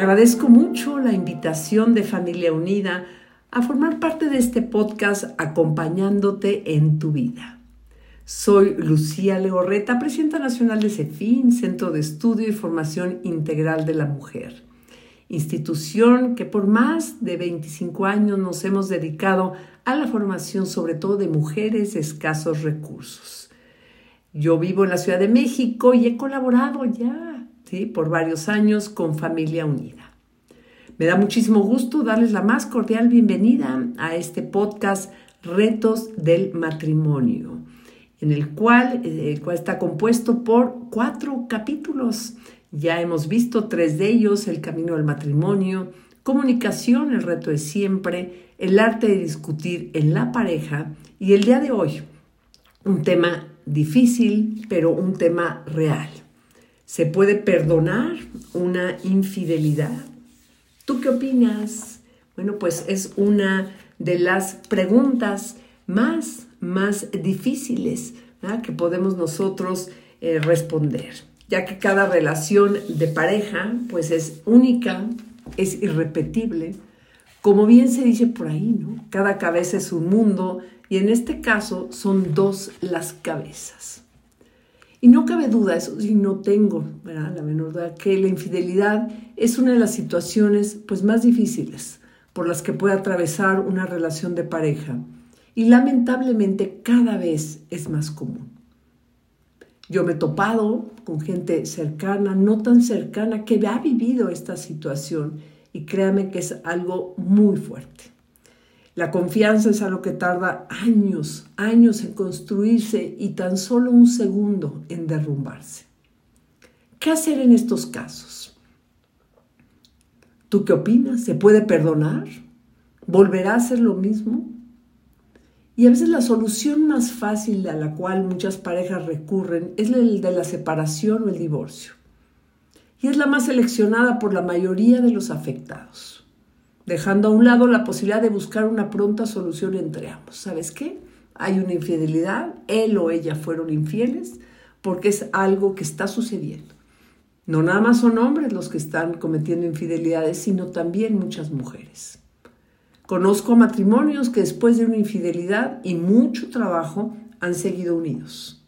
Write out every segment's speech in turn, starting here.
Agradezco mucho la invitación de Familia Unida a formar parte de este podcast acompañándote en tu vida. Soy Lucía Legorreta, presidenta nacional de CEFIN, Centro de Estudio y Formación Integral de la Mujer, institución que por más de 25 años nos hemos dedicado a la formación sobre todo de mujeres de escasos recursos. Yo vivo en la Ciudad de México y he colaborado ya ¿sí? por varios años con Familia Unida. Me da muchísimo gusto darles la más cordial bienvenida a este podcast Retos del Matrimonio, en el cual, eh, el cual está compuesto por cuatro capítulos. Ya hemos visto tres de ellos, el camino al matrimonio, comunicación, el reto de siempre, el arte de discutir en la pareja y el día de hoy, un tema difícil, pero un tema real. ¿Se puede perdonar una infidelidad? ¿Tú qué opinas? Bueno, pues es una de las preguntas más, más difíciles que podemos nosotros eh, responder, ya que cada relación de pareja pues es única, es irrepetible. Como bien se dice por ahí, ¿no? Cada cabeza es un mundo y en este caso son dos las cabezas. Y no cabe duda, eso sí, no tengo la menor duda, que la infidelidad es una de las situaciones pues, más difíciles por las que puede atravesar una relación de pareja. Y lamentablemente cada vez es más común. Yo me he topado con gente cercana, no tan cercana, que ha vivido esta situación y créame que es algo muy fuerte. La confianza es algo que tarda años, años en construirse y tan solo un segundo en derrumbarse. ¿Qué hacer en estos casos? ¿Tú qué opinas? ¿Se puede perdonar? ¿Volverá a ser lo mismo? Y a veces la solución más fácil a la cual muchas parejas recurren es el de la separación o el divorcio. Y es la más seleccionada por la mayoría de los afectados dejando a un lado la posibilidad de buscar una pronta solución entre ambos. ¿Sabes qué? Hay una infidelidad, él o ella fueron infieles porque es algo que está sucediendo. No nada más son hombres los que están cometiendo infidelidades, sino también muchas mujeres. Conozco matrimonios que después de una infidelidad y mucho trabajo han seguido unidos.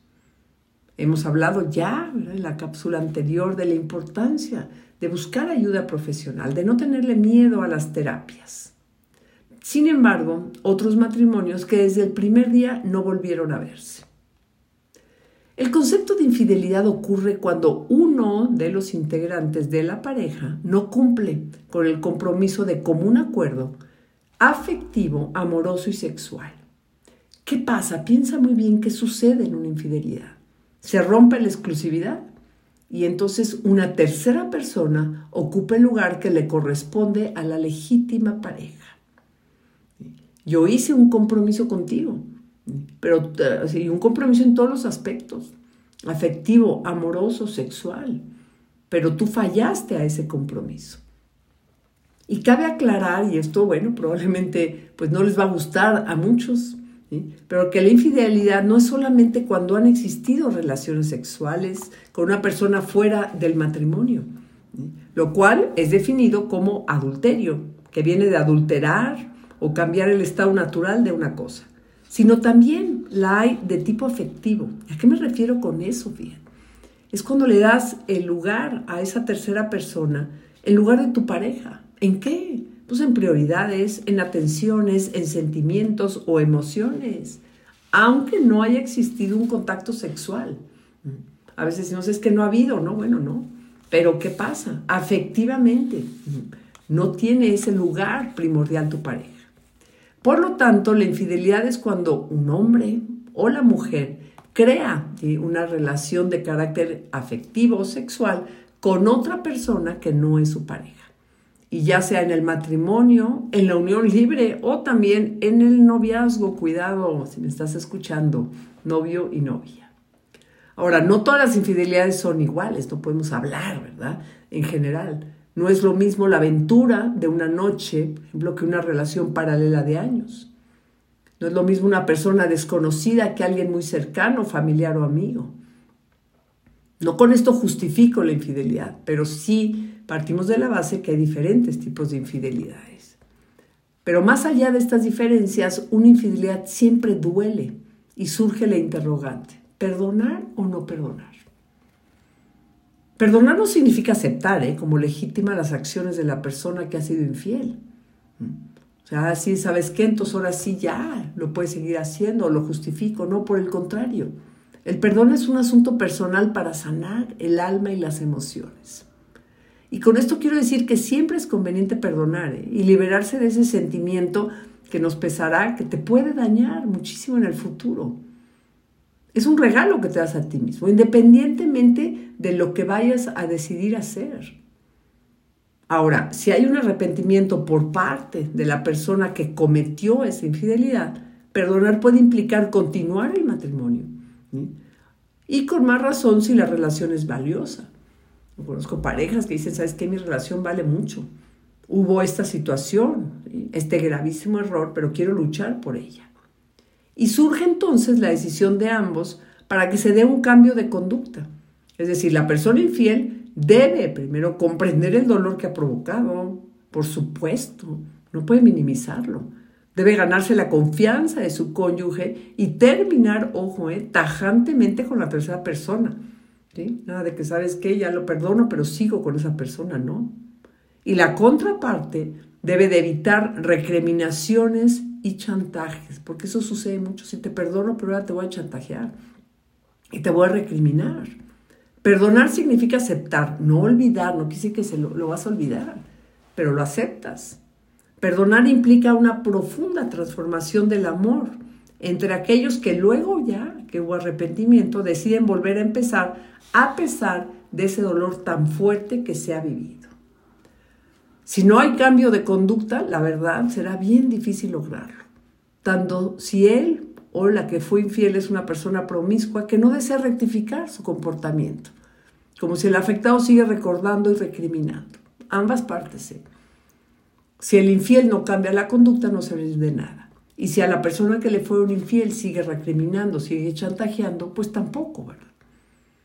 Hemos hablado ya en la cápsula anterior de la importancia de buscar ayuda profesional, de no tenerle miedo a las terapias. Sin embargo, otros matrimonios que desde el primer día no volvieron a verse. El concepto de infidelidad ocurre cuando uno de los integrantes de la pareja no cumple con el compromiso de común acuerdo afectivo, amoroso y sexual. ¿Qué pasa? Piensa muy bien qué sucede en una infidelidad. ¿Se rompe la exclusividad? y entonces una tercera persona ocupa el lugar que le corresponde a la legítima pareja. Yo hice un compromiso contigo, pero y un compromiso en todos los aspectos, afectivo, amoroso, sexual, pero tú fallaste a ese compromiso. Y cabe aclarar, y esto, bueno, probablemente pues no les va a gustar a muchos, pero que la infidelidad no es solamente cuando han existido relaciones sexuales con una persona fuera del matrimonio, lo cual es definido como adulterio, que viene de adulterar o cambiar el estado natural de una cosa, sino también la hay de tipo afectivo. ¿A qué me refiero con eso, bien? Es cuando le das el lugar a esa tercera persona en lugar de tu pareja. ¿En qué? En prioridades, en atenciones, en sentimientos o emociones, aunque no haya existido un contacto sexual. A veces decimos, es que no ha habido, no, bueno, no. Pero ¿qué pasa? Afectivamente, no tiene ese lugar primordial tu pareja. Por lo tanto, la infidelidad es cuando un hombre o la mujer crea una relación de carácter afectivo o sexual con otra persona que no es su pareja. Y ya sea en el matrimonio, en la unión libre o también en el noviazgo. Cuidado si me estás escuchando, novio y novia. Ahora, no todas las infidelidades son iguales, no podemos hablar, ¿verdad? En general. No es lo mismo la aventura de una noche, por ejemplo, que una relación paralela de años. No es lo mismo una persona desconocida que alguien muy cercano, familiar o amigo. No con esto justifico la infidelidad, pero sí partimos de la base que hay diferentes tipos de infidelidades. Pero más allá de estas diferencias, una infidelidad siempre duele y surge la interrogante, ¿perdonar o no perdonar? Perdonar no significa aceptar ¿eh? como legítima las acciones de la persona que ha sido infiel. O sea, sí, ¿sabes qué? Entonces ahora sí ya lo puedes seguir haciendo, lo justifico, no por el contrario. El perdón es un asunto personal para sanar el alma y las emociones. Y con esto quiero decir que siempre es conveniente perdonar ¿eh? y liberarse de ese sentimiento que nos pesará, que te puede dañar muchísimo en el futuro. Es un regalo que te das a ti mismo, independientemente de lo que vayas a decidir hacer. Ahora, si hay un arrepentimiento por parte de la persona que cometió esa infidelidad, perdonar puede implicar continuar el matrimonio. Y con más razón si la relación es valiosa. Conozco parejas que dicen, ¿sabes qué? Mi relación vale mucho. Hubo esta situación, este gravísimo error, pero quiero luchar por ella. Y surge entonces la decisión de ambos para que se dé un cambio de conducta. Es decir, la persona infiel debe primero comprender el dolor que ha provocado, por supuesto, no puede minimizarlo. Debe ganarse la confianza de su cónyuge y terminar, ojo, eh, tajantemente con la tercera persona. Nada de que sabes que ya lo perdono, pero sigo con esa persona, ¿no? Y la contraparte debe de evitar recriminaciones y chantajes, porque eso sucede mucho. Si te perdono, pero ahora te voy a chantajear y te voy a recriminar. Perdonar significa aceptar, no olvidar, no quise que se lo, lo vas a olvidar, pero lo aceptas. Perdonar implica una profunda transformación del amor entre aquellos que luego ya, que hubo arrepentimiento, deciden volver a empezar a pesar de ese dolor tan fuerte que se ha vivido. Si no hay cambio de conducta, la verdad será bien difícil lograrlo. Tanto si él o la que fue infiel es una persona promiscua que no desea rectificar su comportamiento, como si el afectado sigue recordando y recriminando. Ambas partes. ¿eh? Si el infiel no cambia la conducta, no sirve de nada. Y si a la persona que le fue un infiel sigue recriminando, sigue chantajeando, pues tampoco, ¿verdad?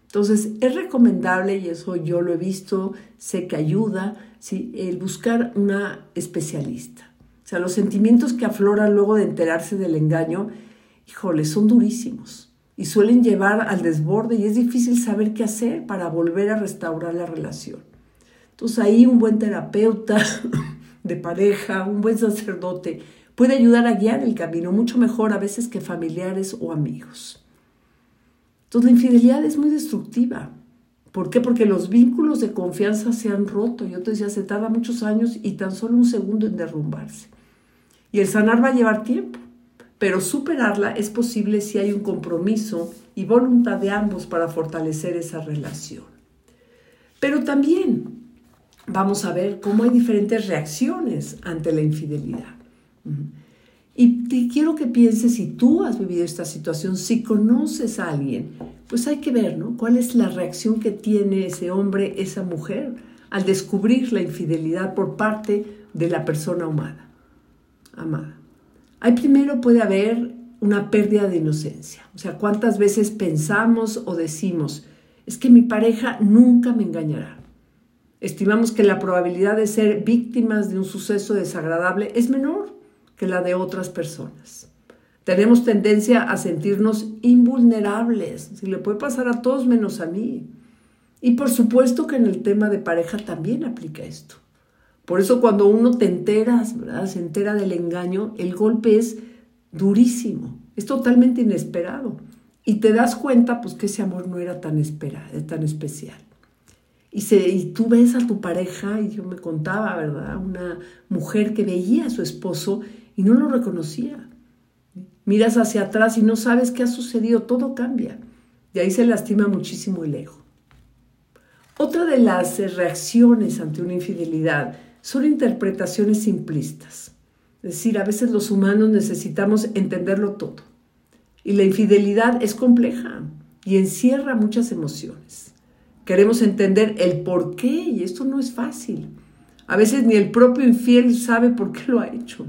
Entonces, es recomendable, y eso yo lo he visto, sé que ayuda, ¿sí? el buscar una especialista. O sea, los sentimientos que afloran luego de enterarse del engaño, híjole, son durísimos y suelen llevar al desborde y es difícil saber qué hacer para volver a restaurar la relación. Entonces ahí un buen terapeuta de pareja, un buen sacerdote, puede ayudar a guiar el camino mucho mejor a veces que familiares o amigos. Entonces la infidelidad es muy destructiva. ¿Por qué? Porque los vínculos de confianza se han roto. Yo te decía, se tarda muchos años y tan solo un segundo en derrumbarse. Y el sanar va a llevar tiempo, pero superarla es posible si hay un compromiso y voluntad de ambos para fortalecer esa relación. Pero también vamos a ver cómo hay diferentes reacciones ante la infidelidad. Y te quiero que pienses si tú has vivido esta situación, si conoces a alguien, pues hay que ver, ¿no? ¿Cuál es la reacción que tiene ese hombre, esa mujer, al descubrir la infidelidad por parte de la persona amada? Amada. Ahí primero puede haber una pérdida de inocencia. O sea, ¿cuántas veces pensamos o decimos, es que mi pareja nunca me engañará? Estimamos que la probabilidad de ser víctimas de un suceso desagradable es menor que la de otras personas. Tenemos tendencia a sentirnos invulnerables, si le puede pasar a todos menos a mí. Y por supuesto que en el tema de pareja también aplica esto. Por eso cuando uno te enteras, ¿verdad? se entera del engaño, el golpe es durísimo, es totalmente inesperado. Y te das cuenta pues que ese amor no era tan esperado, tan especial. Y, se, y tú ves a tu pareja, y yo me contaba, ¿verdad? Una mujer que veía a su esposo y no lo reconocía. Miras hacia atrás y no sabes qué ha sucedido, todo cambia. De ahí se lastima muchísimo el ego. Otra de las reacciones ante una infidelidad son interpretaciones simplistas. Es decir, a veces los humanos necesitamos entenderlo todo. Y la infidelidad es compleja y encierra muchas emociones. Queremos entender el por qué y esto no es fácil. A veces ni el propio infiel sabe por qué lo ha hecho.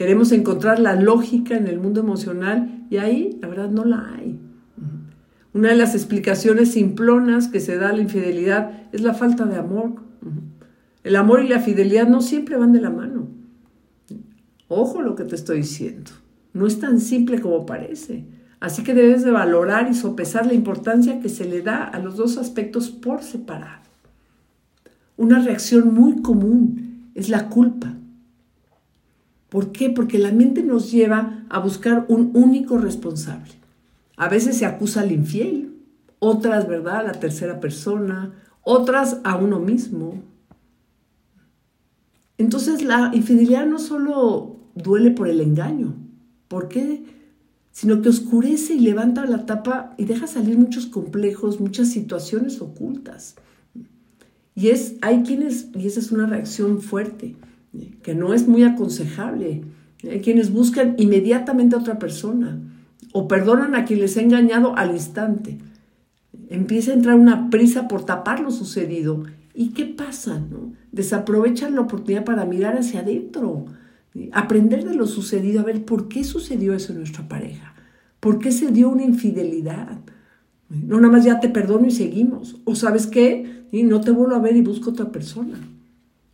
Queremos encontrar la lógica en el mundo emocional y ahí la verdad no la hay. Una de las explicaciones simplonas que se da a la infidelidad es la falta de amor. El amor y la fidelidad no siempre van de la mano. Ojo lo que te estoy diciendo. No es tan simple como parece. Así que debes de valorar y sopesar la importancia que se le da a los dos aspectos por separado. Una reacción muy común es la culpa. ¿Por qué? Porque la mente nos lleva a buscar un único responsable. A veces se acusa al infiel, otras, ¿verdad?, a la tercera persona, otras a uno mismo. Entonces la infidelidad no solo duele por el engaño, ¿por qué? Sino que oscurece y levanta la tapa y deja salir muchos complejos, muchas situaciones ocultas. Y es, hay quienes, y esa es una reacción fuerte, que no es muy aconsejable. Quienes buscan inmediatamente a otra persona o perdonan a quien les ha engañado al instante. Empieza a entrar una prisa por tapar lo sucedido. ¿Y qué pasa? No? Desaprovechan la oportunidad para mirar hacia adentro, aprender de lo sucedido, a ver por qué sucedió eso en nuestra pareja, por qué se dio una infidelidad. No nada más ya te perdono y seguimos. O sabes qué, y no te vuelvo a ver y busco otra persona.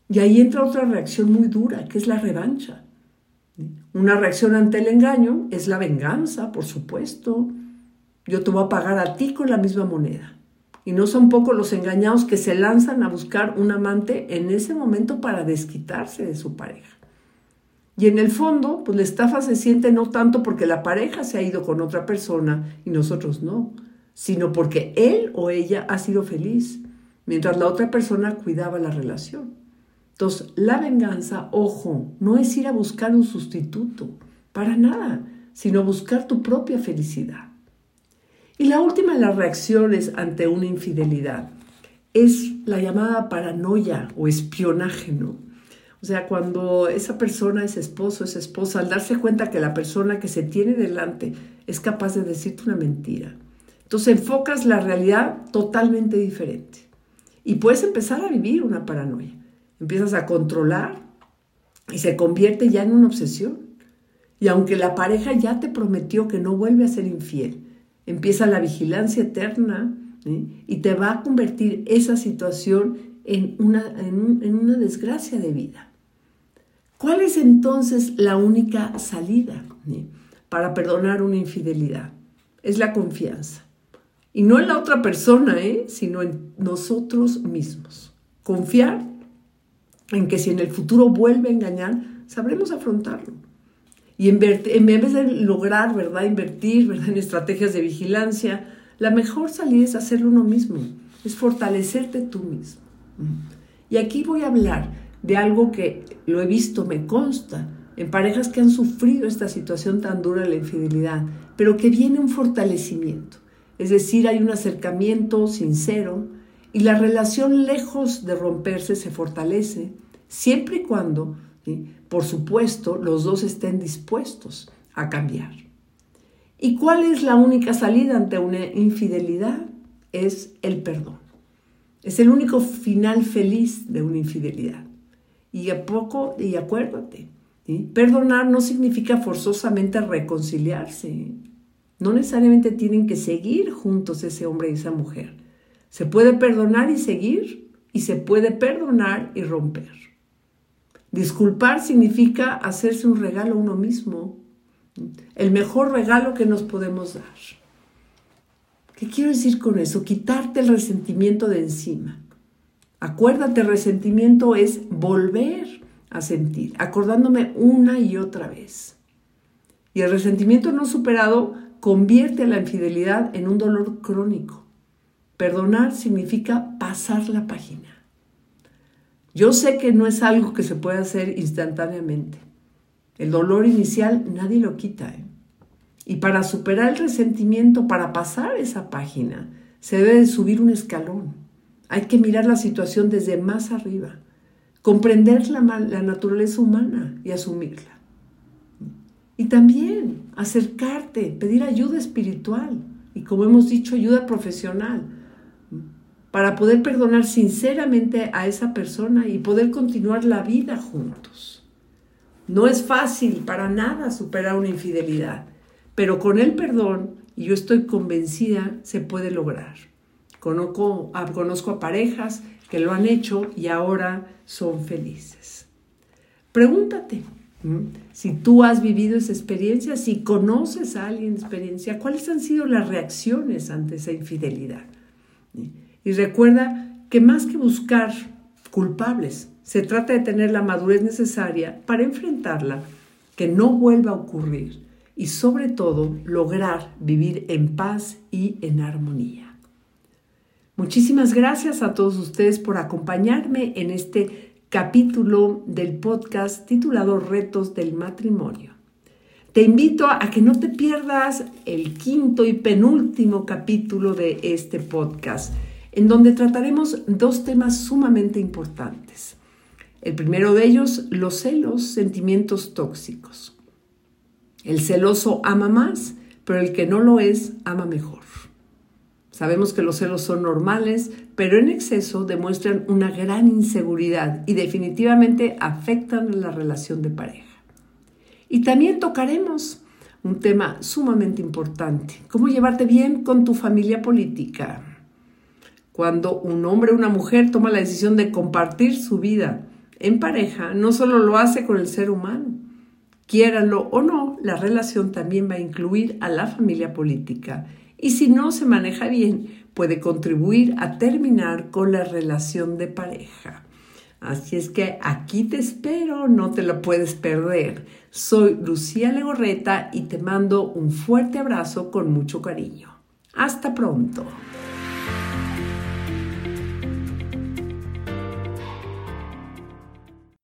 Y ahí entra otra reacción muy dura, que es la revancha. Una reacción ante el engaño es la venganza, por supuesto. Yo te voy a pagar a ti con la misma moneda. Y no son pocos los engañados que se lanzan a buscar un amante en ese momento para desquitarse de su pareja. Y en el fondo, pues la estafa se siente no tanto porque la pareja se ha ido con otra persona y nosotros no, sino porque él o ella ha sido feliz, mientras la otra persona cuidaba la relación. Entonces, la venganza, ojo, no es ir a buscar un sustituto, para nada, sino buscar tu propia felicidad. Y la última de las reacciones ante una infidelidad es la llamada paranoia o espionaje, ¿no? O sea, cuando esa persona es esposo, es esposa, al darse cuenta que la persona que se tiene delante es capaz de decirte una mentira. Entonces enfocas la realidad totalmente diferente. Y puedes empezar a vivir una paranoia. Empiezas a controlar y se convierte ya en una obsesión. Y aunque la pareja ya te prometió que no vuelve a ser infiel, empieza la vigilancia eterna y te va a convertir esa situación en una, en, una desgracia de vida. ¿Cuál es entonces la única salida para perdonar una infidelidad? Es la confianza. Y no en la otra persona, ¿eh? sino en nosotros mismos. Confiar en que si en el futuro vuelve a engañar, sabremos afrontarlo. Y en, vez de lograr, ¿verdad?, invertir ¿verdad? en estrategias de vigilancia, la mejor salida es hacerlo uno mismo, es fortalecerte tú mismo. Y aquí voy a hablar de algo que lo he visto, me consta, en parejas que han sufrido esta situación tan dura de la infidelidad, pero que viene un fortalecimiento. Es decir, hay un acercamiento sincero y la relación lejos de romperse se fortalece, siempre y cuando, por supuesto, los dos estén dispuestos a cambiar. ¿Y cuál es la única salida ante una infidelidad? Es el perdón. Es el único final feliz de una infidelidad. Y a poco, y acuérdate, perdonar no significa forzosamente reconciliarse. No necesariamente tienen que seguir juntos ese hombre y esa mujer. Se puede perdonar y seguir, y se puede perdonar y romper. Disculpar significa hacerse un regalo a uno mismo, el mejor regalo que nos podemos dar. ¿Qué quiero decir con eso? Quitarte el resentimiento de encima. Acuérdate, resentimiento es volver a sentir, acordándome una y otra vez. Y el resentimiento no superado convierte la infidelidad en un dolor crónico. Perdonar significa pasar la página. Yo sé que no es algo que se pueda hacer instantáneamente. El dolor inicial nadie lo quita. ¿eh? Y para superar el resentimiento, para pasar esa página, se debe de subir un escalón. Hay que mirar la situación desde más arriba, comprender la, la naturaleza humana y asumirla. Y también acercarte, pedir ayuda espiritual y como hemos dicho, ayuda profesional para poder perdonar sinceramente a esa persona y poder continuar la vida juntos. No es fácil para nada superar una infidelidad, pero con el perdón, y yo estoy convencida, se puede lograr. Conozco a, parejas que lo han hecho y ahora son felices. Pregúntate, si tú has vivido esa experiencia, si conoces a alguien experiencia, ¿cuáles han sido las reacciones ante esa infidelidad? Y recuerda que más que buscar culpables, se trata de tener la madurez necesaria para enfrentarla, que no vuelva a ocurrir y sobre todo lograr vivir en paz y en armonía. Muchísimas gracias a todos ustedes por acompañarme en este capítulo del podcast titulado Retos del Matrimonio. Te invito a que no te pierdas el quinto y penúltimo capítulo de este podcast en donde trataremos dos temas sumamente importantes. El primero de ellos, los celos, sentimientos tóxicos. El celoso ama más, pero el que no lo es, ama mejor. Sabemos que los celos son normales, pero en exceso demuestran una gran inseguridad y definitivamente afectan la relación de pareja. Y también tocaremos un tema sumamente importante, cómo llevarte bien con tu familia política, cuando un hombre o una mujer toma la decisión de compartir su vida en pareja, no solo lo hace con el ser humano. Quiéralo o no, la relación también va a incluir a la familia política. Y si no se maneja bien, puede contribuir a terminar con la relación de pareja. Así es que aquí te espero, no te lo puedes perder. Soy Lucía Legorreta y te mando un fuerte abrazo con mucho cariño. Hasta pronto.